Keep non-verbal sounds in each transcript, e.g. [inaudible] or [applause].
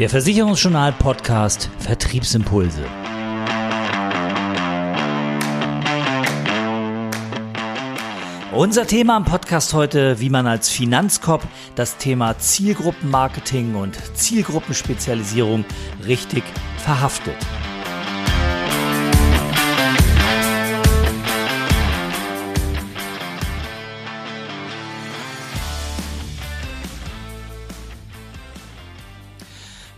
Der Versicherungsjournal Podcast Vertriebsimpulse. Unser Thema im Podcast heute, wie man als Finanzkopf das Thema Zielgruppenmarketing und Zielgruppenspezialisierung richtig verhaftet.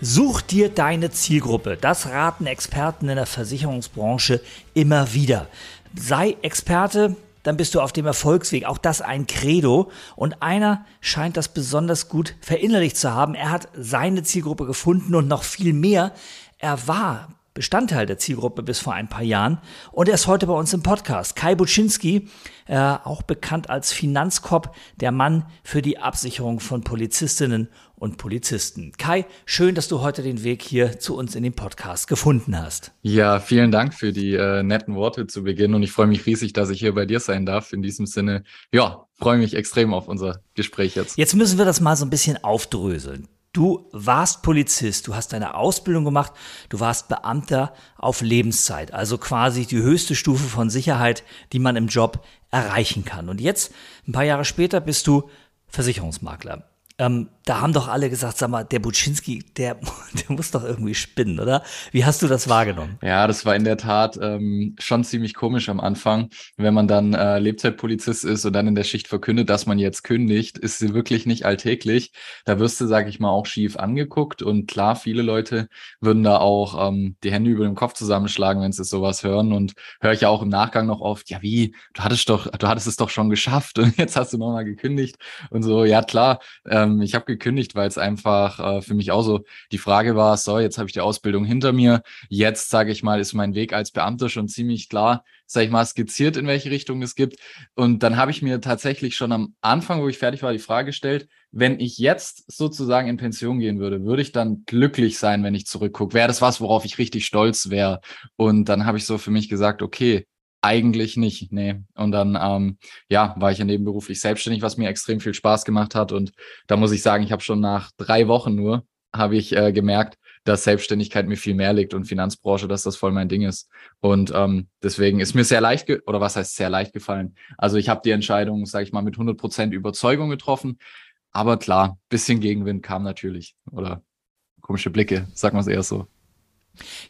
Such dir deine Zielgruppe. Das raten Experten in der Versicherungsbranche immer wieder. Sei Experte, dann bist du auf dem Erfolgsweg. Auch das ein Credo. Und einer scheint das besonders gut verinnerlicht zu haben. Er hat seine Zielgruppe gefunden und noch viel mehr. Er war Bestandteil der Zielgruppe bis vor ein paar Jahren und er ist heute bei uns im Podcast. Kai Buczynski, äh, auch bekannt als Finanzkop, der Mann für die Absicherung von Polizistinnen und Polizisten. Kai, schön, dass du heute den Weg hier zu uns in den Podcast gefunden hast. Ja, vielen Dank für die äh, netten Worte zu Beginn und ich freue mich riesig, dass ich hier bei dir sein darf. In diesem Sinne, ja, freue mich extrem auf unser Gespräch jetzt. Jetzt müssen wir das mal so ein bisschen aufdröseln. Du warst Polizist, du hast deine Ausbildung gemacht, du warst Beamter auf Lebenszeit, also quasi die höchste Stufe von Sicherheit, die man im Job erreichen kann. Und jetzt, ein paar Jahre später, bist du Versicherungsmakler. Ähm, da haben doch alle gesagt, sag mal, der Buczynski, der, [laughs] der muss doch irgendwie spinnen, oder? Wie hast du das wahrgenommen? Ja, das war in der Tat ähm, schon ziemlich komisch am Anfang, wenn man dann äh, Lebzeitpolizist ist und dann in der Schicht verkündet, dass man jetzt kündigt, ist sie wirklich nicht alltäglich. Da wirst du, sag ich mal, auch schief angeguckt und klar, viele Leute würden da auch ähm, die Hände über dem Kopf zusammenschlagen, wenn sie sowas hören und höre ich ja auch im Nachgang noch oft, ja wie, du hattest doch, du hattest es doch schon geschafft [laughs] und jetzt hast du nochmal gekündigt und so, ja klar, ähm, ich habe gekündigt, weil es einfach äh, für mich auch so die Frage war, so, jetzt habe ich die Ausbildung hinter mir. Jetzt, sage ich mal, ist mein Weg als Beamter schon ziemlich klar, sage ich mal, skizziert, in welche Richtung es gibt. Und dann habe ich mir tatsächlich schon am Anfang, wo ich fertig war, die Frage gestellt, wenn ich jetzt sozusagen in Pension gehen würde, würde ich dann glücklich sein, wenn ich zurückgucke? Wäre das was, worauf ich richtig stolz wäre? Und dann habe ich so für mich gesagt, okay, eigentlich nicht, nee. Und dann, ähm, ja, war ich ja nebenberuflich selbstständig, was mir extrem viel Spaß gemacht hat. Und da muss ich sagen, ich habe schon nach drei Wochen nur, habe ich äh, gemerkt, dass Selbstständigkeit mir viel mehr liegt und Finanzbranche, dass das voll mein Ding ist. Und ähm, deswegen ist mir sehr leicht, oder was heißt sehr leicht gefallen. Also ich habe die Entscheidung, sage ich mal, mit 100 Prozent Überzeugung getroffen. Aber klar, bisschen Gegenwind kam natürlich. Oder komische Blicke, sagen wir es eher so.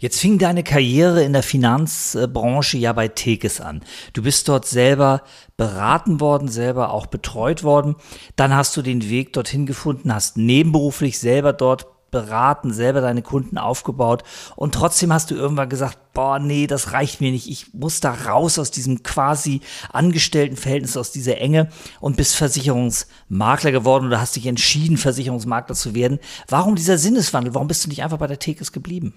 Jetzt fing deine Karriere in der Finanzbranche ja bei Tekes an. Du bist dort selber beraten worden, selber auch betreut worden. Dann hast du den Weg dorthin gefunden, hast nebenberuflich selber dort beraten, selber deine Kunden aufgebaut und trotzdem hast du irgendwann gesagt, boah, nee, das reicht mir nicht. Ich muss da raus aus diesem quasi Angestelltenverhältnis, aus dieser Enge und bist Versicherungsmakler geworden oder hast dich entschieden, Versicherungsmakler zu werden. Warum dieser Sinneswandel? Warum bist du nicht einfach bei der Tekes geblieben?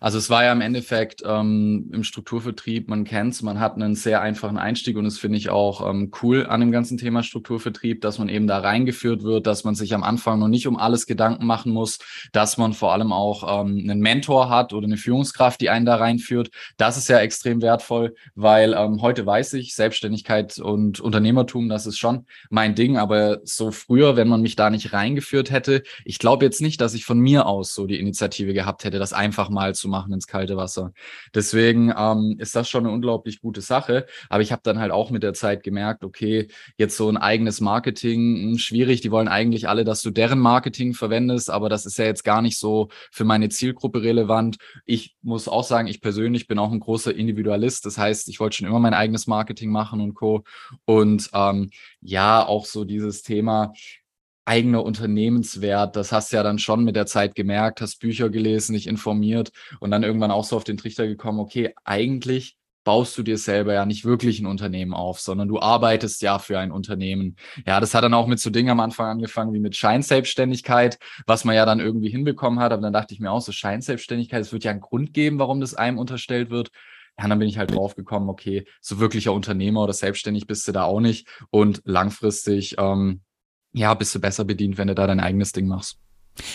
Also es war ja im Endeffekt ähm, im Strukturvertrieb, man kennt's, man hat einen sehr einfachen Einstieg und das finde ich auch ähm, cool an dem ganzen Thema Strukturvertrieb, dass man eben da reingeführt wird, dass man sich am Anfang noch nicht um alles Gedanken machen muss, dass man vor allem auch ähm, einen Mentor hat oder eine Führungskraft, die einen da reinführt. Das ist ja extrem wertvoll, weil ähm, heute weiß ich, Selbstständigkeit und Unternehmertum, das ist schon mein Ding, aber so früher, wenn man mich da nicht reingeführt hätte, ich glaube jetzt nicht, dass ich von mir aus so die Initiative gehabt hätte, das einfach mal zu machen ins kalte Wasser. Deswegen ähm, ist das schon eine unglaublich gute Sache. Aber ich habe dann halt auch mit der Zeit gemerkt, okay, jetzt so ein eigenes Marketing, hm, schwierig. Die wollen eigentlich alle, dass du deren Marketing verwendest, aber das ist ja jetzt gar nicht so für meine Zielgruppe relevant. Ich muss auch sagen, ich persönlich bin auch ein großer Individualist. Das heißt, ich wollte schon immer mein eigenes Marketing machen und Co. Und ähm, ja, auch so dieses Thema, eigener Unternehmenswert. Das hast du ja dann schon mit der Zeit gemerkt, hast Bücher gelesen, dich informiert und dann irgendwann auch so auf den Trichter gekommen, okay, eigentlich baust du dir selber ja nicht wirklich ein Unternehmen auf, sondern du arbeitest ja für ein Unternehmen. Ja, das hat dann auch mit so Dingen am Anfang angefangen wie mit Scheinselbstständigkeit, was man ja dann irgendwie hinbekommen hat. Aber dann dachte ich mir auch so, Scheinselbstständigkeit, es wird ja einen Grund geben, warum das einem unterstellt wird. Ja, dann bin ich halt drauf gekommen, okay, so wirklicher Unternehmer oder selbstständig bist du da auch nicht. Und langfristig ähm, ja, bist du besser bedient, wenn du da dein eigenes Ding machst.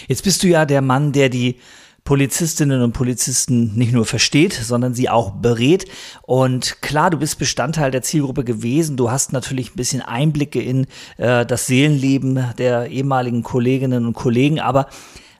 Jetzt bist du ja der Mann, der die Polizistinnen und Polizisten nicht nur versteht, sondern sie auch berät. Und klar, du bist Bestandteil der Zielgruppe gewesen. Du hast natürlich ein bisschen Einblicke in äh, das Seelenleben der ehemaligen Kolleginnen und Kollegen. Aber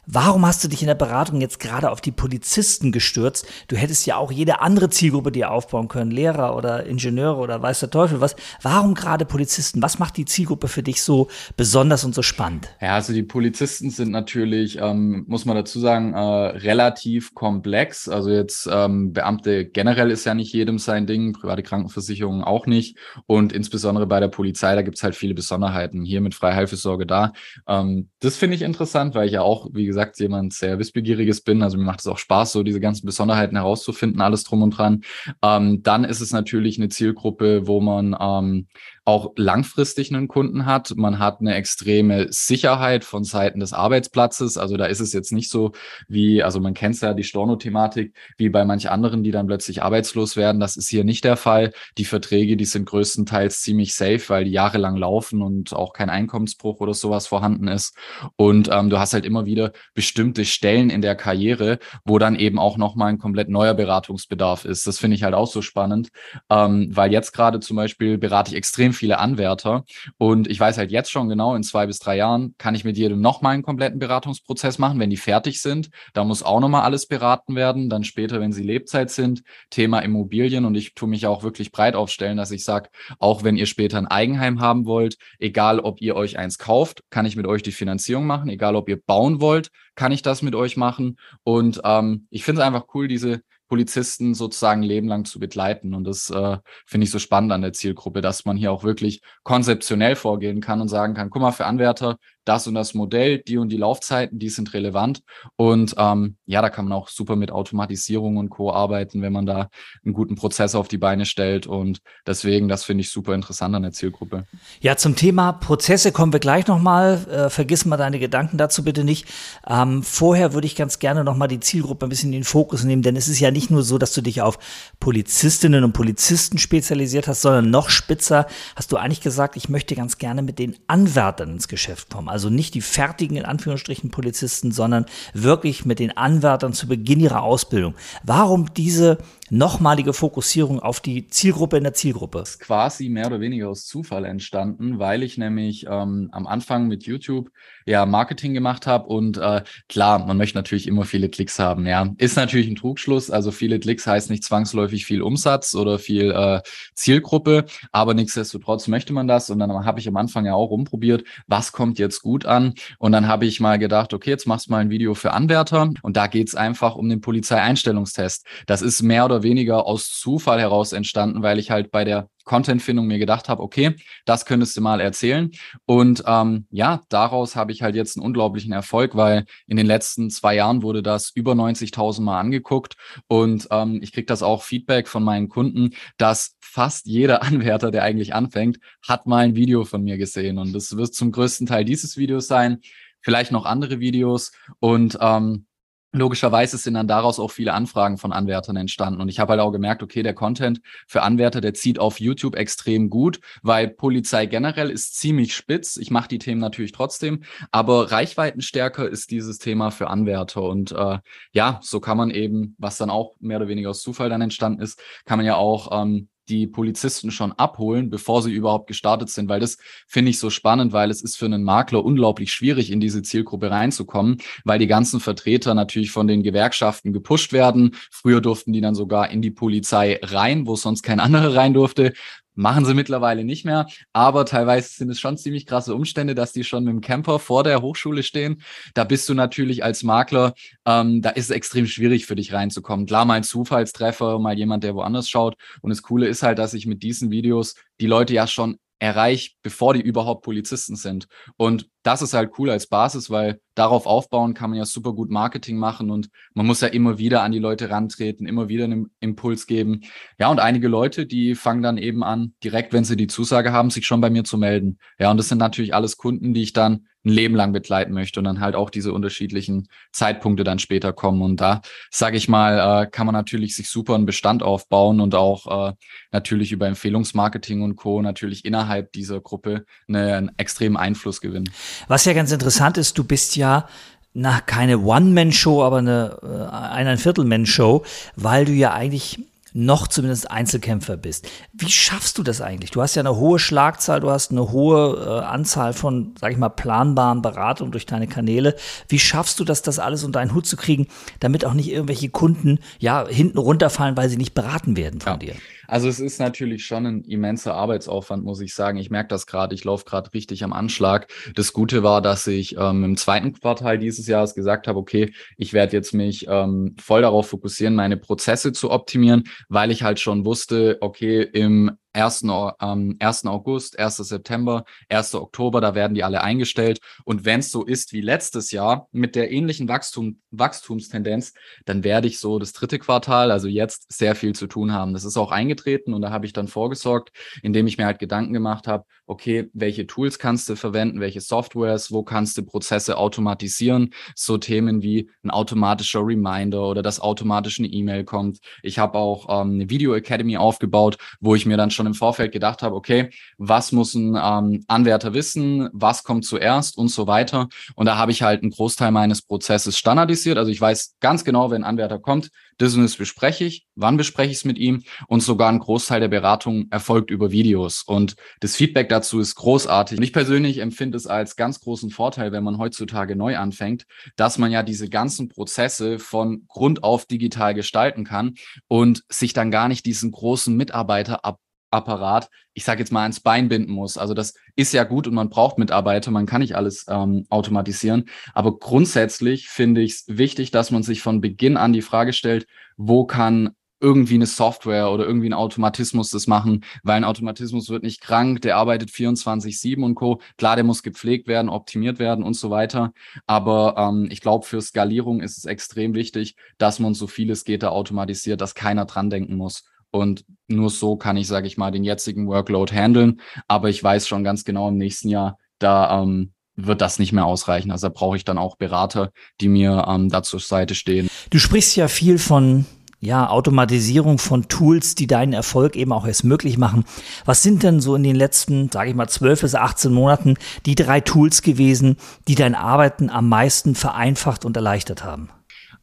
Warum hast du dich in der Beratung jetzt gerade auf die Polizisten gestürzt? Du hättest ja auch jede andere Zielgruppe dir aufbauen können, Lehrer oder Ingenieure oder weiß der Teufel was. Warum gerade Polizisten? Was macht die Zielgruppe für dich so besonders und so spannend? Ja, also die Polizisten sind natürlich, ähm, muss man dazu sagen, äh, relativ komplex. Also jetzt ähm, Beamte generell ist ja nicht jedem sein Ding, private Krankenversicherungen auch nicht. Und insbesondere bei der Polizei, da gibt es halt viele Besonderheiten. Hier mit Freiheilfürsorge da. Ähm, das finde ich interessant, weil ich ja auch, wie gesagt, jemand sehr wissbegieriges bin. Also mir macht es auch Spaß, so diese ganzen Besonderheiten herauszufinden, alles drum und dran. Ähm, dann ist es natürlich eine Zielgruppe, wo man ähm, auch langfristig einen Kunden hat. Man hat eine extreme Sicherheit von Seiten des Arbeitsplatzes. Also da ist es jetzt nicht so wie, also man kennt ja die Storno-Thematik, wie bei manch anderen, die dann plötzlich arbeitslos werden. Das ist hier nicht der Fall. Die Verträge, die sind größtenteils ziemlich safe, weil die jahrelang laufen und auch kein Einkommensbruch oder sowas vorhanden ist. Und ähm, du hast halt immer wieder bestimmte Stellen in der Karriere, wo dann eben auch nochmal ein komplett neuer Beratungsbedarf ist. Das finde ich halt auch so spannend, ähm, weil jetzt gerade zum Beispiel berate ich extrem viele Anwärter und ich weiß halt jetzt schon genau, in zwei bis drei Jahren kann ich mit jedem nochmal einen kompletten Beratungsprozess machen, wenn die fertig sind. Da muss auch nochmal alles beraten werden. Dann später, wenn sie Lebzeit sind, Thema Immobilien und ich tue mich auch wirklich breit aufstellen, dass ich sage, auch wenn ihr später ein Eigenheim haben wollt, egal ob ihr euch eins kauft, kann ich mit euch die Finanzierung machen, egal ob ihr bauen wollt, kann ich das mit euch machen. Und ähm, ich finde es einfach cool, diese Polizisten sozusagen Leben lang zu begleiten. Und das äh, finde ich so spannend an der Zielgruppe, dass man hier auch wirklich konzeptionell vorgehen kann und sagen kann, guck mal, für Anwärter, das und das Modell, die und die Laufzeiten, die sind relevant. Und ähm, ja, da kann man auch super mit Automatisierung und Co. arbeiten, wenn man da einen guten Prozess auf die Beine stellt. Und deswegen, das finde ich super interessant an der Zielgruppe. Ja, zum Thema Prozesse kommen wir gleich nochmal. Äh, vergiss mal deine Gedanken dazu bitte nicht. Ähm, vorher würde ich ganz gerne nochmal die Zielgruppe ein bisschen in den Fokus nehmen, denn es ist ja nicht nur so, dass du dich auf Polizistinnen und Polizisten spezialisiert hast, sondern noch spitzer hast du eigentlich gesagt, ich möchte ganz gerne mit den Anwärtern ins Geschäft kommen. Also nicht die fertigen, in Anführungsstrichen, Polizisten, sondern wirklich mit den Anwärtern zu Beginn ihrer Ausbildung. Warum diese nochmalige Fokussierung auf die Zielgruppe in der Zielgruppe? Das ist quasi mehr oder weniger aus Zufall entstanden, weil ich nämlich ähm, am Anfang mit YouTube ja Marketing gemacht habe und äh, klar, man möchte natürlich immer viele Klicks haben. Ja, ist natürlich ein Trugschluss. Also viele Klicks heißt nicht zwangsläufig viel Umsatz oder viel äh, Zielgruppe, aber nichtsdestotrotz möchte man das und dann habe ich am Anfang ja auch rumprobiert, was kommt jetzt gut an und dann habe ich mal gedacht, okay, jetzt machst du mal ein Video für Anwärter und da geht es einfach um den Polizeieinstellungstest. Das ist mehr oder weniger aus Zufall heraus entstanden, weil ich halt bei der Contentfindung mir gedacht habe, okay, das könntest du mal erzählen. Und ähm, ja, daraus habe ich halt jetzt einen unglaublichen Erfolg, weil in den letzten zwei Jahren wurde das über 90.000 Mal angeguckt. Und ähm, ich kriege das auch Feedback von meinen Kunden, dass fast jeder [laughs] Anwärter, der eigentlich anfängt, hat mal ein Video von mir gesehen. Und das wird zum größten Teil dieses Videos sein, vielleicht noch andere Videos. Und ähm, logischerweise sind dann daraus auch viele Anfragen von Anwärtern entstanden. Und ich habe halt auch gemerkt, okay, der Content für Anwärter, der zieht auf YouTube extrem gut, weil Polizei generell ist ziemlich spitz. Ich mache die Themen natürlich trotzdem, aber reichweitenstärker ist dieses Thema für Anwärter. Und äh, ja, so kann man eben, was dann auch mehr oder weniger aus Zufall dann entstanden ist, kann man ja auch ähm, die Polizisten schon abholen, bevor sie überhaupt gestartet sind, weil das finde ich so spannend, weil es ist für einen Makler unglaublich schwierig, in diese Zielgruppe reinzukommen, weil die ganzen Vertreter natürlich von den Gewerkschaften gepusht werden. Früher durften die dann sogar in die Polizei rein, wo sonst kein anderer rein durfte. Machen sie mittlerweile nicht mehr, aber teilweise sind es schon ziemlich krasse Umstände, dass die schon mit dem Camper vor der Hochschule stehen. Da bist du natürlich als Makler, ähm, da ist es extrem schwierig für dich reinzukommen. Klar, mal ein Zufallstreffer, mal jemand, der woanders schaut. Und das Coole ist halt, dass ich mit diesen Videos die Leute ja schon erreicht, bevor die überhaupt Polizisten sind. Und das ist halt cool als Basis, weil darauf aufbauen kann man ja super gut Marketing machen und man muss ja immer wieder an die Leute rantreten, immer wieder einen Impuls geben. Ja, und einige Leute, die fangen dann eben an, direkt, wenn sie die Zusage haben, sich schon bei mir zu melden. Ja, und das sind natürlich alles Kunden, die ich dann ein Leben lang begleiten möchte und dann halt auch diese unterschiedlichen Zeitpunkte dann später kommen. Und da, sage ich mal, äh, kann man natürlich sich super einen Bestand aufbauen und auch äh, natürlich über Empfehlungsmarketing und Co. natürlich innerhalb dieser Gruppe einen extremen Einfluss gewinnen. Was ja ganz interessant ist, du bist ja na, keine One-Man-Show, aber eine äh, Eineinviertel-Man-Show, weil du ja eigentlich noch zumindest Einzelkämpfer bist. Wie schaffst du das eigentlich? Du hast ja eine hohe Schlagzahl, du hast eine hohe äh, Anzahl von, sag ich mal, planbaren Beratungen durch deine Kanäle. Wie schaffst du das, das alles unter einen Hut zu kriegen, damit auch nicht irgendwelche Kunden ja hinten runterfallen, weil sie nicht beraten werden von ja. dir? Also es ist natürlich schon ein immenser Arbeitsaufwand, muss ich sagen. Ich merke das gerade, ich laufe gerade richtig am Anschlag. Das Gute war, dass ich ähm, im zweiten Quartal dieses Jahres gesagt habe, okay, ich werde jetzt mich ähm, voll darauf fokussieren, meine Prozesse zu optimieren, weil ich halt schon wusste, okay, im 1. Ähm, 1. August, 1. September, 1. Oktober, da werden die alle eingestellt. Und wenn es so ist wie letztes Jahr mit der ähnlichen Wachstum, Wachstumstendenz, dann werde ich so das dritte Quartal, also jetzt, sehr viel zu tun haben. Das ist auch eingetreten und da habe ich dann vorgesorgt, indem ich mir halt Gedanken gemacht habe, okay, welche Tools kannst du verwenden, welche Softwares, wo kannst du Prozesse automatisieren, so Themen wie ein automatischer Reminder oder dass automatisch eine E-Mail kommt. Ich habe auch ähm, eine Video Academy aufgebaut, wo ich mir dann schon im Vorfeld gedacht habe, okay, was muss ein ähm, Anwärter wissen, was kommt zuerst und so weiter. Und da habe ich halt einen Großteil meines Prozesses standardisiert. Also ich weiß ganz genau, wenn ein Anwärter kommt, das und das bespreche ich, wann bespreche ich es mit ihm und sogar ein Großteil der Beratung erfolgt über Videos. Und das Feedback dazu ist großartig. Und ich persönlich empfinde es als ganz großen Vorteil, wenn man heutzutage neu anfängt, dass man ja diese ganzen Prozesse von Grund auf digital gestalten kann und sich dann gar nicht diesen großen Mitarbeiter ab Apparat, ich sage jetzt mal, ans Bein binden muss. Also das ist ja gut und man braucht Mitarbeiter, man kann nicht alles ähm, automatisieren. Aber grundsätzlich finde ich es wichtig, dass man sich von Beginn an die Frage stellt, wo kann irgendwie eine Software oder irgendwie ein Automatismus das machen, weil ein Automatismus wird nicht krank, der arbeitet 24-7 und Co. Klar, der muss gepflegt werden, optimiert werden und so weiter. Aber ähm, ich glaube, für Skalierung ist es extrem wichtig, dass man so vieles geht da automatisiert, dass keiner dran denken muss. Und nur so kann ich, sage ich mal, den jetzigen Workload handeln. Aber ich weiß schon ganz genau im nächsten Jahr, da ähm, wird das nicht mehr ausreichen. Also da brauche ich dann auch Berater, die mir ähm, da zur Seite stehen. Du sprichst ja viel von ja, Automatisierung von Tools, die deinen Erfolg eben auch erst möglich machen. Was sind denn so in den letzten, sage ich mal, 12 bis 18 Monaten die drei Tools gewesen, die dein Arbeiten am meisten vereinfacht und erleichtert haben?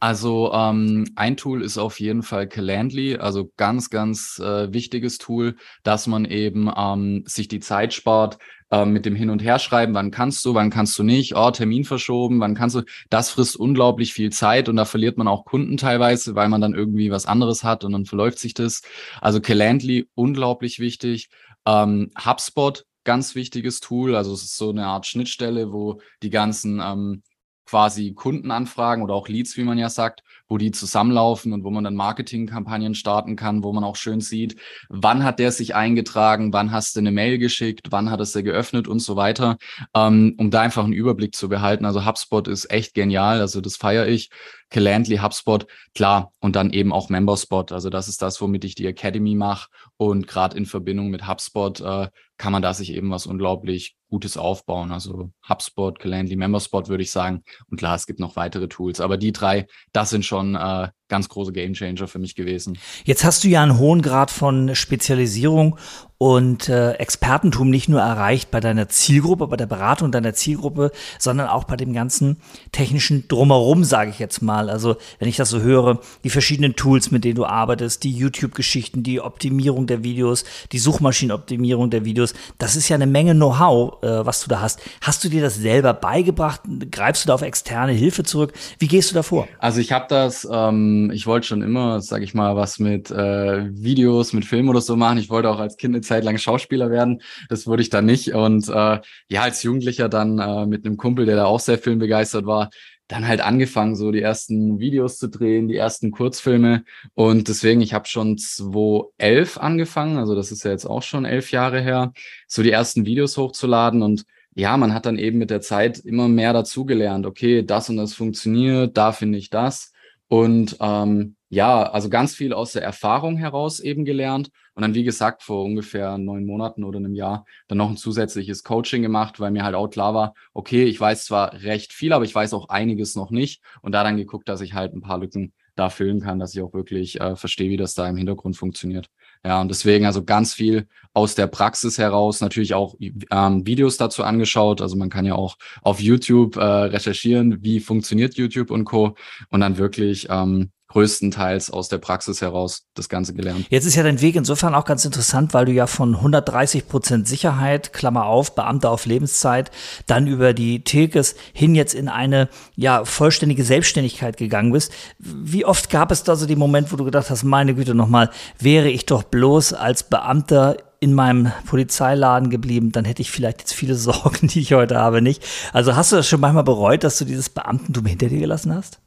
Also ähm, ein Tool ist auf jeden Fall Calendly, also ganz, ganz äh, wichtiges Tool, dass man eben ähm, sich die Zeit spart, äh, mit dem Hin- und Herschreiben, wann kannst du, wann kannst du nicht, oh, Termin verschoben, wann kannst du, das frisst unglaublich viel Zeit und da verliert man auch Kunden teilweise, weil man dann irgendwie was anderes hat und dann verläuft sich das. Also Calendly, unglaublich wichtig. Ähm, HubSpot, ganz wichtiges Tool, also es ist so eine Art Schnittstelle, wo die ganzen ähm, quasi Kundenanfragen oder auch Leads, wie man ja sagt, wo die zusammenlaufen und wo man dann Marketingkampagnen starten kann, wo man auch schön sieht, wann hat der sich eingetragen, wann hast du eine Mail geschickt, wann hat es der geöffnet und so weiter, ähm, um da einfach einen Überblick zu behalten. Also HubSpot ist echt genial, also das feiere ich. Calendly, HubSpot, klar, und dann eben auch Memberspot. Also das ist das, womit ich die Academy mache. Und gerade in Verbindung mit HubSpot äh, kann man da sich eben was unglaublich Gutes aufbauen. Also HubSpot, Calendly, Memberspot würde ich sagen. Und klar, es gibt noch weitere Tools. Aber die drei, das sind schon äh, ganz große Gamechanger für mich gewesen. Jetzt hast du ja einen hohen Grad von Spezialisierung und äh, Expertentum nicht nur erreicht bei deiner Zielgruppe, bei der Beratung deiner Zielgruppe, sondern auch bei dem ganzen technischen Drumherum, sage ich jetzt mal. Also wenn ich das so höre, die verschiedenen Tools, mit denen du arbeitest, die YouTube-Geschichten, die Optimierung der Videos, die Suchmaschinenoptimierung der Videos, das ist ja eine Menge Know-how, äh, was du da hast. Hast du dir das selber beigebracht? Greifst du da auf externe Hilfe zurück? Wie gehst du da vor? Also ich habe das, ähm, ich wollte schon immer, sage ich mal, was mit äh, Videos, mit Filmen oder so machen. Ich wollte auch als Kind Zeit lang Schauspieler werden. Das wurde ich dann nicht. Und äh, ja, als Jugendlicher dann äh, mit einem Kumpel, der da auch sehr filmbegeistert war, dann halt angefangen, so die ersten Videos zu drehen, die ersten Kurzfilme. Und deswegen, ich habe schon 2011 angefangen, also das ist ja jetzt auch schon elf Jahre her, so die ersten Videos hochzuladen. Und ja, man hat dann eben mit der Zeit immer mehr dazugelernt. Okay, das und das funktioniert, da finde ich das. Und ähm, ja, also ganz viel aus der Erfahrung heraus eben gelernt. Und dann, wie gesagt, vor ungefähr neun Monaten oder einem Jahr dann noch ein zusätzliches Coaching gemacht, weil mir halt auch klar war, okay, ich weiß zwar recht viel, aber ich weiß auch einiges noch nicht. Und da dann geguckt, dass ich halt ein paar Lücken da füllen kann, dass ich auch wirklich äh, verstehe, wie das da im Hintergrund funktioniert. Ja, und deswegen also ganz viel aus der Praxis heraus, natürlich auch ähm, Videos dazu angeschaut. Also man kann ja auch auf YouTube äh, recherchieren, wie funktioniert YouTube und Co. Und dann wirklich ähm, größtenteils aus der Praxis heraus das Ganze gelernt. Jetzt ist ja dein Weg insofern auch ganz interessant, weil du ja von 130 Prozent Sicherheit, Klammer auf, Beamter auf Lebenszeit, dann über die Tilkes hin jetzt in eine ja vollständige Selbstständigkeit gegangen bist. Wie oft gab es da so den Moment, wo du gedacht hast, meine Güte nochmal, wäre ich doch bloß als Beamter in meinem Polizeiladen geblieben, dann hätte ich vielleicht jetzt viele [laughs] Sorgen, die ich heute habe, nicht. Also hast du das schon manchmal bereut, dass du dieses Beamtentum hinter dir gelassen hast?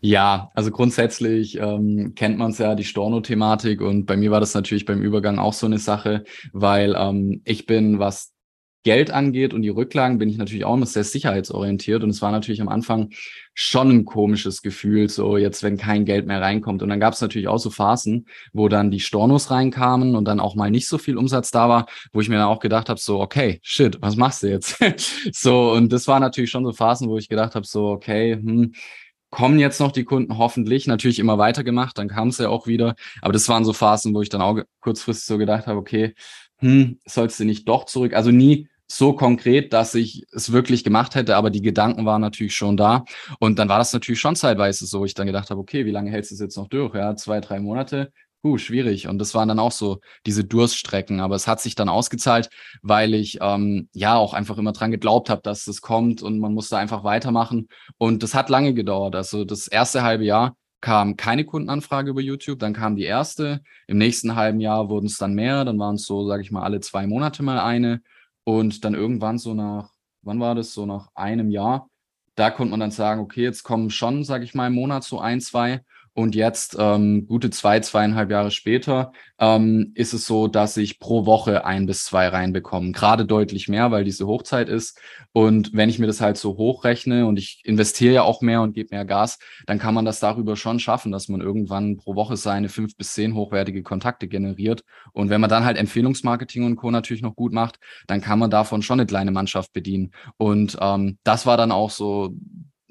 Ja, also grundsätzlich ähm, kennt man es ja, die Storno-Thematik und bei mir war das natürlich beim Übergang auch so eine Sache, weil ähm, ich bin, was Geld angeht und die Rücklagen, bin ich natürlich auch immer sehr sicherheitsorientiert und es war natürlich am Anfang schon ein komisches Gefühl, so jetzt, wenn kein Geld mehr reinkommt. Und dann gab es natürlich auch so Phasen, wo dann die Stornos reinkamen und dann auch mal nicht so viel Umsatz da war, wo ich mir dann auch gedacht habe, so, okay, shit, was machst du jetzt? [laughs] so, und das war natürlich schon so Phasen, wo ich gedacht habe, so, okay, hm, kommen jetzt noch die Kunden hoffentlich, natürlich immer weitergemacht, dann kam es ja auch wieder. Aber das waren so Phasen, wo ich dann auch kurzfristig so gedacht habe, okay, hm, sollst du nicht doch zurück? Also nie so konkret, dass ich es wirklich gemacht hätte, aber die Gedanken waren natürlich schon da. Und dann war das natürlich schon zeitweise so, ich dann gedacht habe, okay, wie lange hältst du es jetzt noch durch? Ja, zwei, drei Monate. Puh, schwierig. Und das waren dann auch so diese Durststrecken. Aber es hat sich dann ausgezahlt, weil ich ähm, ja auch einfach immer dran geglaubt habe, dass es kommt und man musste einfach weitermachen. Und das hat lange gedauert. Also das erste halbe Jahr kam keine Kundenanfrage über YouTube, dann kam die erste. Im nächsten halben Jahr wurden es dann mehr, dann waren es so, sage ich mal, alle zwei Monate mal eine. Und dann irgendwann so nach, wann war das, so nach einem Jahr, da konnte man dann sagen, okay, jetzt kommen schon, sage ich mal, im Monat so ein, zwei. Und jetzt, ähm, gute zwei, zweieinhalb Jahre später, ähm, ist es so, dass ich pro Woche ein bis zwei reinbekomme. Gerade deutlich mehr, weil diese Hochzeit ist. Und wenn ich mir das halt so hochrechne und ich investiere ja auch mehr und gebe mehr Gas, dann kann man das darüber schon schaffen, dass man irgendwann pro Woche seine fünf bis zehn hochwertige Kontakte generiert. Und wenn man dann halt Empfehlungsmarketing und Co. natürlich noch gut macht, dann kann man davon schon eine kleine Mannschaft bedienen. Und ähm, das war dann auch so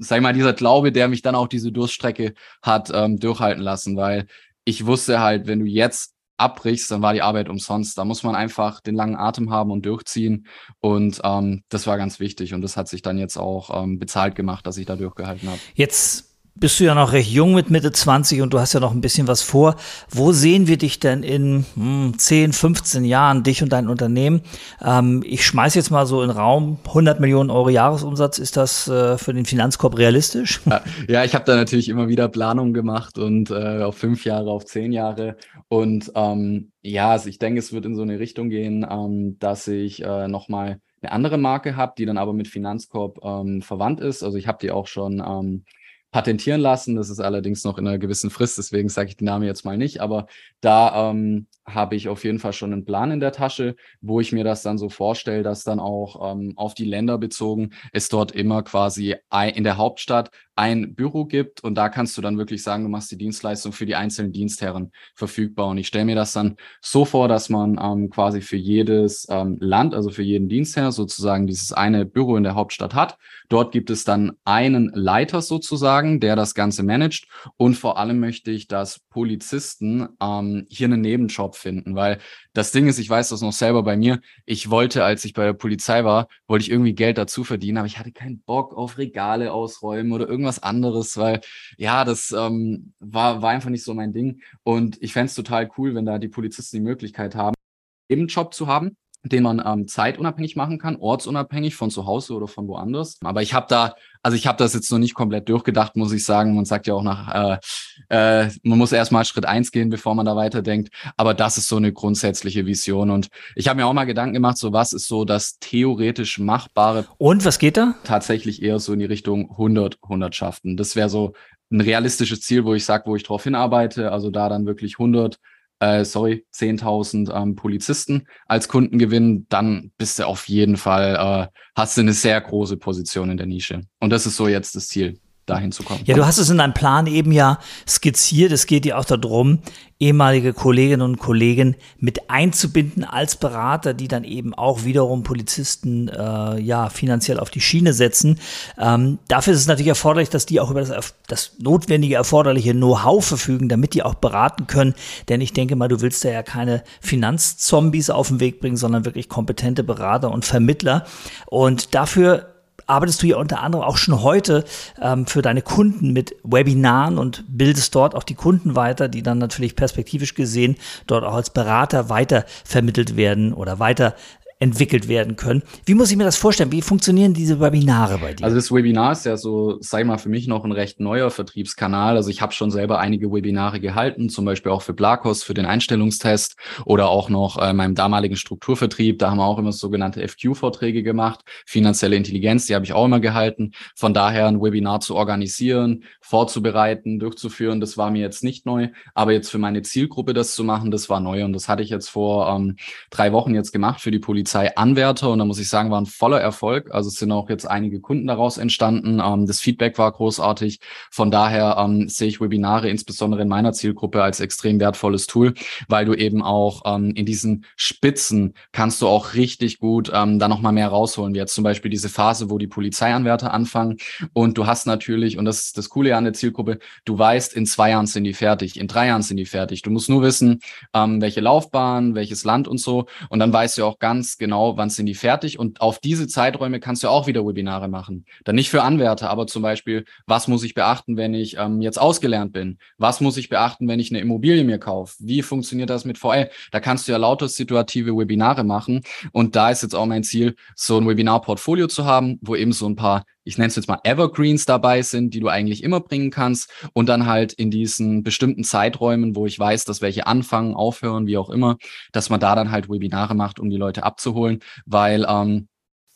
sag mal, dieser Glaube, der mich dann auch diese Durststrecke hat ähm, durchhalten lassen, weil ich wusste halt, wenn du jetzt abbrichst, dann war die Arbeit umsonst. Da muss man einfach den langen Atem haben und durchziehen. Und ähm, das war ganz wichtig. Und das hat sich dann jetzt auch ähm, bezahlt gemacht, dass ich da durchgehalten habe. Jetzt bist du ja noch recht jung mit Mitte 20 und du hast ja noch ein bisschen was vor. Wo sehen wir dich denn in hm, 10, 15 Jahren, dich und dein Unternehmen? Ähm, ich schmeiß jetzt mal so in Raum, 100 Millionen Euro Jahresumsatz, ist das äh, für den Finanzkorb realistisch? Ja, ja ich habe da natürlich immer wieder Planungen gemacht und äh, auf fünf Jahre, auf zehn Jahre. Und ähm, ja, also ich denke, es wird in so eine Richtung gehen, ähm, dass ich äh, nochmal eine andere Marke habe, die dann aber mit Finanzkorb ähm, verwandt ist. Also ich habe die auch schon ähm, patentieren lassen. Das ist allerdings noch in einer gewissen Frist, deswegen sage ich den Namen jetzt mal nicht. Aber da ähm, habe ich auf jeden Fall schon einen Plan in der Tasche, wo ich mir das dann so vorstelle, dass dann auch ähm, auf die Länder bezogen es dort immer quasi in der Hauptstadt ein Büro gibt und da kannst du dann wirklich sagen, du machst die Dienstleistung für die einzelnen Dienstherren verfügbar. Und ich stelle mir das dann so vor, dass man ähm, quasi für jedes ähm, Land, also für jeden Dienstherr sozusagen dieses eine Büro in der Hauptstadt hat. Dort gibt es dann einen Leiter sozusagen, der das Ganze managt. Und vor allem möchte ich, dass Polizisten ähm, hier einen Nebenjob finden, weil das Ding ist, ich weiß das noch selber bei mir. Ich wollte, als ich bei der Polizei war, wollte ich irgendwie Geld dazu verdienen, aber ich hatte keinen Bock auf Regale ausräumen oder irgendwas anderes, weil ja, das ähm, war, war einfach nicht so mein Ding. Und ich fände es total cool, wenn da die Polizisten die Möglichkeit haben, eben Job zu haben, den man ähm, zeitunabhängig machen kann, ortsunabhängig von zu Hause oder von woanders. Aber ich habe da, also ich habe das jetzt noch nicht komplett durchgedacht, muss ich sagen. Man sagt ja auch nach, äh, äh, man muss erstmal Schritt eins gehen, bevor man da weiterdenkt. Aber das ist so eine grundsätzliche Vision. Und ich habe mir auch mal Gedanken gemacht, so was ist so das theoretisch machbare. Und was geht da? Tatsächlich eher so in die Richtung 100 Hundertschaften. Das wäre so ein realistisches Ziel, wo ich sage, wo ich drauf hinarbeite. Also da dann wirklich 100 äh, sorry, 10.000 ähm, Polizisten als Kunden gewinnen, dann bist du auf jeden Fall, äh, hast du eine sehr große Position in der Nische. Und das ist so jetzt das Ziel dahin zu kommen. Ja, du hast es in deinem Plan eben ja skizziert. Es geht dir auch darum, ehemalige Kolleginnen und Kollegen mit einzubinden als Berater, die dann eben auch wiederum Polizisten äh, ja finanziell auf die Schiene setzen. Ähm, dafür ist es natürlich erforderlich, dass die auch über das, das notwendige, erforderliche Know-how verfügen, damit die auch beraten können. Denn ich denke mal, du willst da ja keine Finanzzombies auf den Weg bringen, sondern wirklich kompetente Berater und Vermittler. Und dafür arbeitest du ja unter anderem auch schon heute ähm, für deine Kunden mit Webinaren und bildest dort auch die Kunden weiter, die dann natürlich perspektivisch gesehen dort auch als Berater weiter werden oder weiter entwickelt werden können. Wie muss ich mir das vorstellen? Wie funktionieren diese Webinare bei dir? Also das Webinar ist ja so, sei mal, für mich noch ein recht neuer Vertriebskanal. Also ich habe schon selber einige Webinare gehalten, zum Beispiel auch für Blakos, für den Einstellungstest oder auch noch äh, meinem damaligen Strukturvertrieb. Da haben wir auch immer sogenannte FQ-Vorträge gemacht. Finanzielle Intelligenz, die habe ich auch immer gehalten. Von daher ein Webinar zu organisieren, vorzubereiten, durchzuführen, das war mir jetzt nicht neu. Aber jetzt für meine Zielgruppe das zu machen, das war neu. Und das hatte ich jetzt vor ähm, drei Wochen jetzt gemacht für die Polizei Polizeianwärter und da muss ich sagen, war ein voller Erfolg. Also es sind auch jetzt einige Kunden daraus entstanden. Ähm, das Feedback war großartig. Von daher ähm, sehe ich Webinare insbesondere in meiner Zielgruppe als extrem wertvolles Tool, weil du eben auch ähm, in diesen Spitzen kannst du auch richtig gut ähm, da nochmal mehr rausholen. Wie jetzt zum Beispiel diese Phase, wo die Polizeianwärter anfangen und du hast natürlich, und das ist das Coole an der Zielgruppe, du weißt, in zwei Jahren sind die fertig, in drei Jahren sind die fertig. Du musst nur wissen, ähm, welche Laufbahn, welches Land und so. Und dann weißt du auch ganz genau, wann sind die fertig. Und auf diese Zeiträume kannst du auch wieder Webinare machen. Dann nicht für Anwärter, aber zum Beispiel, was muss ich beachten, wenn ich ähm, jetzt ausgelernt bin? Was muss ich beachten, wenn ich eine Immobilie mir kaufe? Wie funktioniert das mit VL? Da kannst du ja lauter situative Webinare machen. Und da ist jetzt auch mein Ziel, so ein Webinar-Portfolio zu haben, wo eben so ein paar ich nenne es jetzt mal Evergreens dabei sind, die du eigentlich immer bringen kannst und dann halt in diesen bestimmten Zeiträumen, wo ich weiß, dass welche anfangen, aufhören, wie auch immer, dass man da dann halt Webinare macht, um die Leute abzuholen, weil ähm,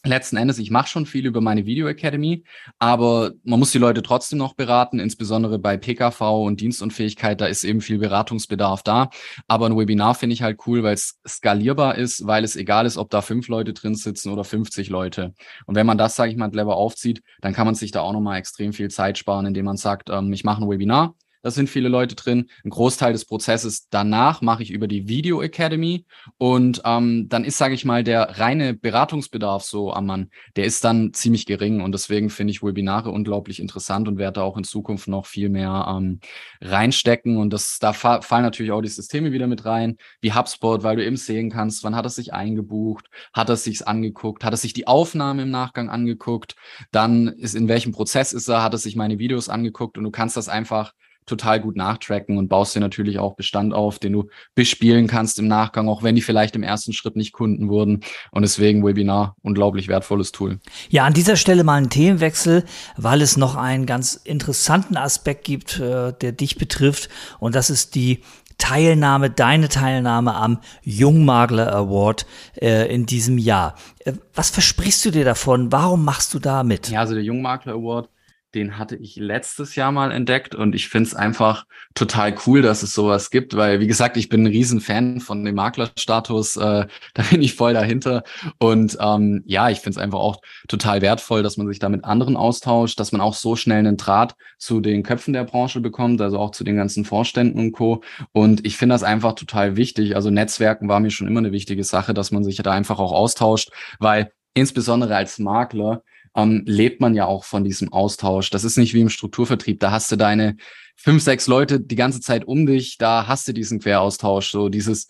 letzten Endes, ich mache schon viel über meine Video Academy, aber man muss die Leute trotzdem noch beraten, insbesondere bei PKV und Dienstunfähigkeit, da ist eben viel Beratungsbedarf da. Aber ein Webinar finde ich halt cool, weil es skalierbar ist, weil es egal ist, ob da fünf Leute drin sitzen oder 50 Leute. Und wenn man das, sage ich mal, clever aufzieht, dann kann man sich da auch nochmal extrem viel Zeit sparen, indem man sagt, ähm, ich mache ein Webinar, da sind viele Leute drin. Ein Großteil des Prozesses danach mache ich über die Video Academy. Und ähm, dann ist, sage ich mal, der reine Beratungsbedarf so am Mann, der ist dann ziemlich gering. Und deswegen finde ich Webinare unglaublich interessant und werde da auch in Zukunft noch viel mehr ähm, reinstecken. Und das, da fa fallen natürlich auch die Systeme wieder mit rein, wie HubSpot, weil du eben sehen kannst, wann hat er sich eingebucht, hat er sich's angeguckt, hat er sich die Aufnahme im Nachgang angeguckt, dann ist in welchem Prozess ist er, hat er sich meine Videos angeguckt und du kannst das einfach total gut nachtracken und baust dir natürlich auch Bestand auf, den du bespielen kannst im Nachgang, auch wenn die vielleicht im ersten Schritt nicht Kunden wurden. Und deswegen Webinar, unglaublich wertvolles Tool. Ja, an dieser Stelle mal ein Themenwechsel, weil es noch einen ganz interessanten Aspekt gibt, äh, der dich betrifft. Und das ist die Teilnahme, deine Teilnahme am Jungmakler Award äh, in diesem Jahr. Äh, was versprichst du dir davon? Warum machst du da mit? Ja, also der Jungmakler Award den hatte ich letztes Jahr mal entdeckt und ich finde es einfach total cool, dass es sowas gibt, weil, wie gesagt, ich bin ein Riesenfan von dem Maklerstatus, äh, [laughs] da bin ich voll dahinter und ähm, ja, ich finde es einfach auch total wertvoll, dass man sich da mit anderen austauscht, dass man auch so schnell einen Draht zu den Köpfen der Branche bekommt, also auch zu den ganzen Vorständen und Co. Und ich finde das einfach total wichtig, also Netzwerken war mir schon immer eine wichtige Sache, dass man sich da einfach auch austauscht, weil insbesondere als Makler ähm, lebt man ja auch von diesem Austausch. Das ist nicht wie im Strukturvertrieb. Da hast du deine fünf, sechs Leute die ganze Zeit um dich. Da hast du diesen Queraustausch, so dieses,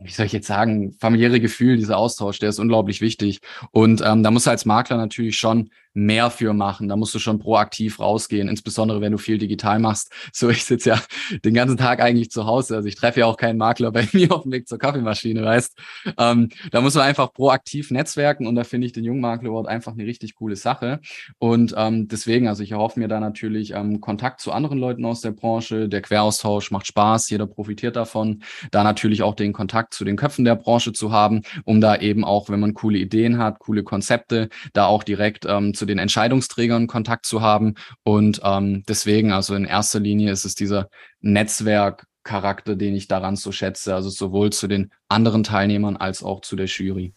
wie soll ich jetzt sagen, familiäre Gefühl, dieser Austausch, der ist unglaublich wichtig. Und ähm, da muss als Makler natürlich schon mehr für machen. Da musst du schon proaktiv rausgehen, insbesondere wenn du viel digital machst. So, ich sitze ja den ganzen Tag eigentlich zu Hause. Also ich treffe ja auch keinen Makler bei [laughs] mir auf dem Weg zur Kaffeemaschine, weißt. Ähm, da muss man einfach proaktiv netzwerken und da finde ich den Jungmakler einfach eine richtig coole Sache. Und ähm, deswegen, also ich erhoffe mir da natürlich ähm, Kontakt zu anderen Leuten aus der Branche. Der Queraustausch macht Spaß, jeder profitiert davon. Da natürlich auch den Kontakt zu den Köpfen der Branche zu haben, um da eben auch, wenn man coole Ideen hat, coole Konzepte, da auch direkt ähm, zu den Entscheidungsträgern Kontakt zu haben. Und ähm, deswegen, also in erster Linie ist es dieser Netzwerkcharakter, den ich daran so schätze, also sowohl zu den anderen Teilnehmern als auch zu der Jury.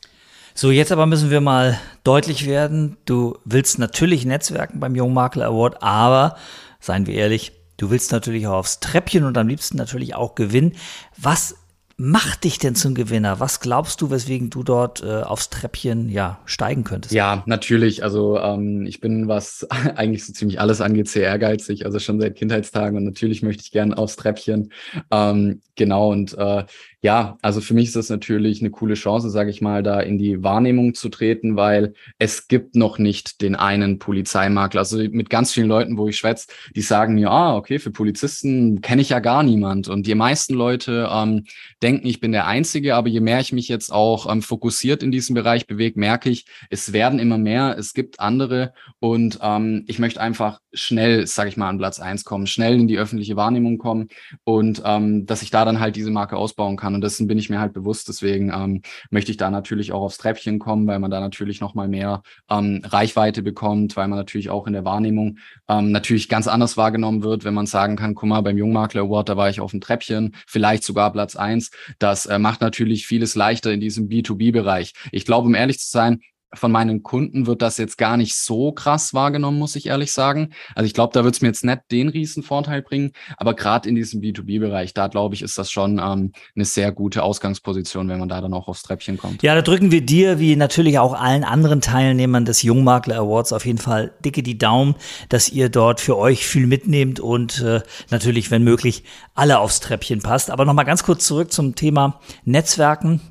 So, jetzt aber müssen wir mal deutlich werden. Du willst natürlich Netzwerken beim Jungmakler Award, aber seien wir ehrlich, du willst natürlich auch aufs Treppchen und am liebsten natürlich auch gewinnen. Was macht dich denn zum Gewinner? Was glaubst du, weswegen du dort äh, aufs Treppchen ja steigen könntest? Ja, natürlich. Also ähm, ich bin, was [laughs] eigentlich so ziemlich alles angeht, sehr ehrgeizig. Also schon seit Kindheitstagen und natürlich möchte ich gerne aufs Treppchen. Ähm, genau und äh, Ja, also für mich ist das natürlich eine coole Chance, sage ich mal, da in die Wahrnehmung zu treten, weil es gibt noch nicht den einen Polizeimakler. Also mit ganz vielen Leuten, wo ich schwätze, die sagen mir, ah, okay, für Polizisten kenne ich ja gar niemand. Und die meisten Leute ähm, denken, ich bin der Einzige, aber je mehr ich mich jetzt auch ähm, fokussiert in diesem Bereich bewege, merke ich, es werden immer mehr, es gibt andere und ähm, ich möchte einfach schnell, sage ich mal, an Platz eins kommen, schnell in die öffentliche Wahrnehmung kommen und ähm, dass ich da dann halt diese Marke ausbauen kann. Und dessen bin ich mir halt bewusst. Deswegen ähm, möchte ich da natürlich auch aufs Treppchen kommen, weil man da natürlich noch mal mehr ähm, Reichweite bekommt, weil man natürlich auch in der Wahrnehmung ähm, natürlich ganz anders wahrgenommen wird, wenn man sagen kann, guck mal, beim Jungmakler Award, da war ich auf dem Treppchen, vielleicht sogar Platz eins. Das äh, macht natürlich vieles leichter in diesem B2B-Bereich. Ich glaube, um ehrlich zu sein, von meinen Kunden wird das jetzt gar nicht so krass wahrgenommen, muss ich ehrlich sagen. Also ich glaube, da wird es mir jetzt nicht den riesen Vorteil bringen, aber gerade in diesem B2B-Bereich, da glaube ich, ist das schon ähm, eine sehr gute Ausgangsposition, wenn man da dann auch aufs Treppchen kommt. Ja, da drücken wir dir, wie natürlich auch allen anderen Teilnehmern des Jungmakler Awards auf jeden Fall dicke die Daumen, dass ihr dort für euch viel mitnehmt und äh, natürlich, wenn möglich, alle aufs Treppchen passt. Aber nochmal ganz kurz zurück zum Thema Netzwerken.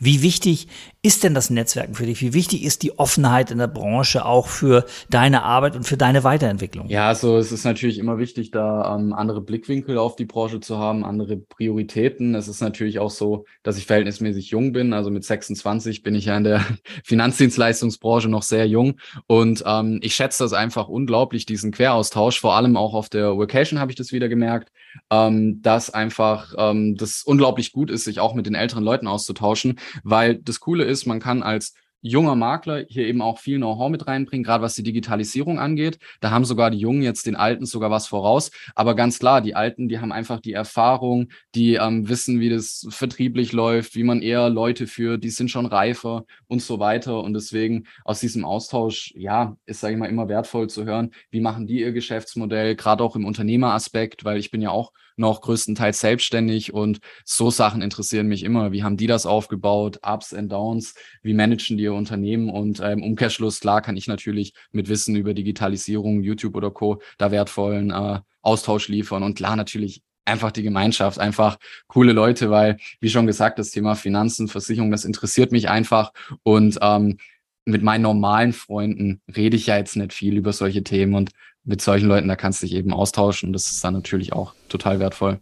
Wie wichtig ist denn das Netzwerken für dich? Wie wichtig ist die Offenheit in der Branche auch für deine Arbeit und für deine Weiterentwicklung? Ja, also es ist natürlich immer wichtig, da ähm, andere Blickwinkel auf die Branche zu haben, andere Prioritäten. Es ist natürlich auch so, dass ich verhältnismäßig jung bin. Also mit 26 bin ich ja in der [laughs] Finanzdienstleistungsbranche noch sehr jung. Und ähm, ich schätze das einfach unglaublich, diesen Queraustausch. Vor allem auch auf der Vacation habe ich das wieder gemerkt, ähm, dass einfach ähm, das unglaublich gut ist, sich auch mit den älteren Leuten auszutauschen, weil das Coole ist, man kann als junger Makler hier eben auch viel Know-how mit reinbringen, gerade was die Digitalisierung angeht. Da haben sogar die Jungen jetzt den Alten sogar was voraus. Aber ganz klar, die Alten, die haben einfach die Erfahrung, die ähm, wissen, wie das vertrieblich läuft, wie man eher Leute führt, die sind schon reifer und so weiter. Und deswegen aus diesem Austausch, ja, ist, sage ich mal, immer wertvoll zu hören, wie machen die ihr Geschäftsmodell, gerade auch im Unternehmeraspekt, weil ich bin ja auch noch größtenteils selbstständig und so Sachen interessieren mich immer. Wie haben die das aufgebaut? Ups and Downs? Wie managen die ihr Unternehmen? Und im Umkehrschluss, klar, kann ich natürlich mit Wissen über Digitalisierung, YouTube oder Co. da wertvollen äh, Austausch liefern und klar natürlich einfach die Gemeinschaft, einfach coole Leute, weil, wie schon gesagt, das Thema Finanzen, Versicherung, das interessiert mich einfach und ähm, mit meinen normalen Freunden rede ich ja jetzt nicht viel über solche Themen und mit solchen Leuten, da kannst du dich eben austauschen. Das ist dann natürlich auch total wertvoll.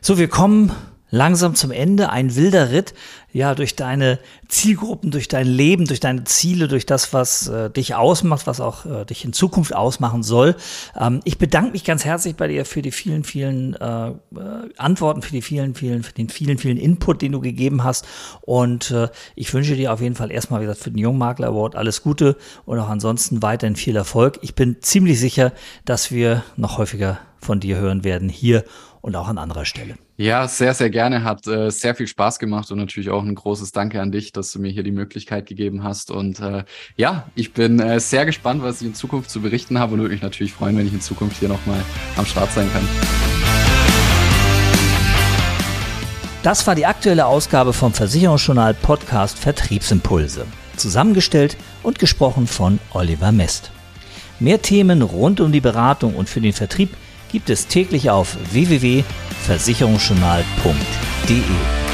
So, wir kommen langsam zum Ende. Ein wilder Ritt, ja, durch deine Zielgruppen, durch dein Leben, durch deine Ziele, durch das, was äh, dich ausmacht, was auch äh, dich in Zukunft ausmachen soll. Ähm, ich bedanke mich ganz herzlich bei dir für die vielen, vielen äh, äh Antworten, für die vielen, vielen, für den vielen, vielen Input, den du gegeben hast. Und äh, ich wünsche dir auf jeden Fall erstmal, wie gesagt, für den Jungmakler Award alles Gute und auch ansonsten weiterhin viel Erfolg. Ich bin ziemlich sicher, dass wir noch häufiger von dir hören werden hier und auch an anderer Stelle. Ja, sehr, sehr gerne. Hat äh, sehr viel Spaß gemacht und natürlich auch ein großes Danke an dich, dass du mir hier die Möglichkeit gegeben hast. Und äh, ja, ich bin äh, sehr gespannt, was ich in Zukunft zu berichten habe und würde mich natürlich freuen, wenn ich in Zukunft hier nochmal am Start sein kann. Das war die aktuelle Ausgabe vom Versicherungsjournal Podcast Vertriebsimpulse. Zusammengestellt und gesprochen von Oliver Mest. Mehr Themen rund um die Beratung und für den Vertrieb gibt es täglich auf www.versicherungsjournal.de.